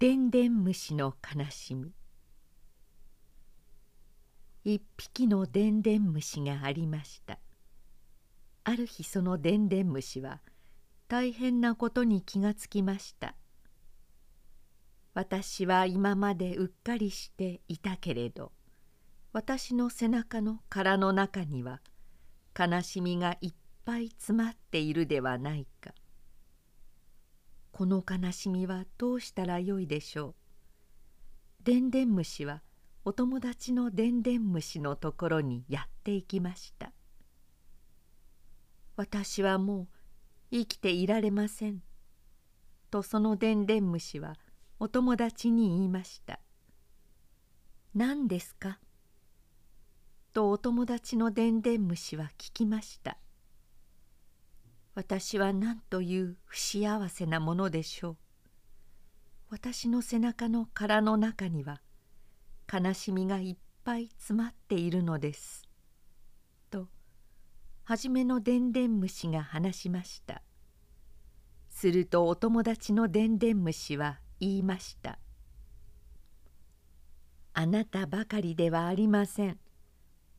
でんでん虫の悲しみ。一匹のでんでん虫がありました。ある日そのでんでん虫は大変なことに気がつきました。私は今までうっかりしていたけれど私の背中の殻の中には悲しみがいっぱい詰まっているではないか。この悲しみはどうしたらよいでしょう？でんでん虫はお友達のでんでん虫のところにやっていきました。私はもう生きていられません。とそのでんでん虫はお友達に言いました。何ですか？とお友達のでんでん虫は聞きました。私は何という不幸せなものでしょう。私の背中の殻の中には悲しみがいっぱい詰まっているのです」と初めのでんでん虫が話しました。するとお友達のでんでん虫は言いました「あなたばかりではありません。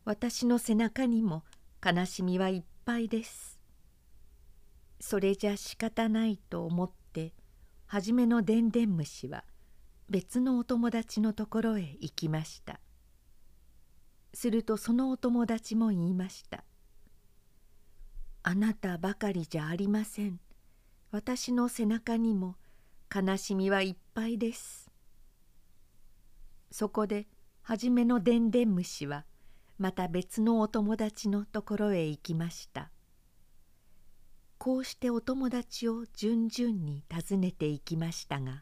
私の背中にも悲しみはいっぱいです」それじゃ仕方ないと思って初めのでんでん虫は別のお友達のところへ行きました。するとそのお友達も言いました「あなたばかりじゃありません。私の背中にも悲しみはいっぱいです」そこで初めのでんでん虫はまた別のお友達のところへ行きました。こうしてお友達を順々に訪ねていきましたが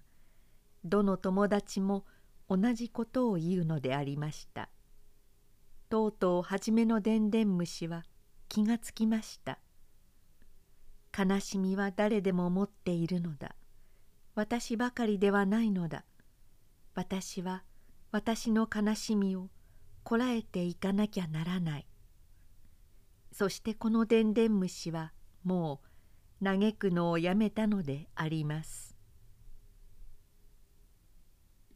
どの友達も同じことを言うのでありました。とうとう初めのでんでん虫は気がつきました。悲しみは誰でも持っているのだ。私ばかりではないのだ。私は私の悲しみをこらえていかなきゃならない。そしてこのでんでん虫はもう嘆くのをやめたのであります。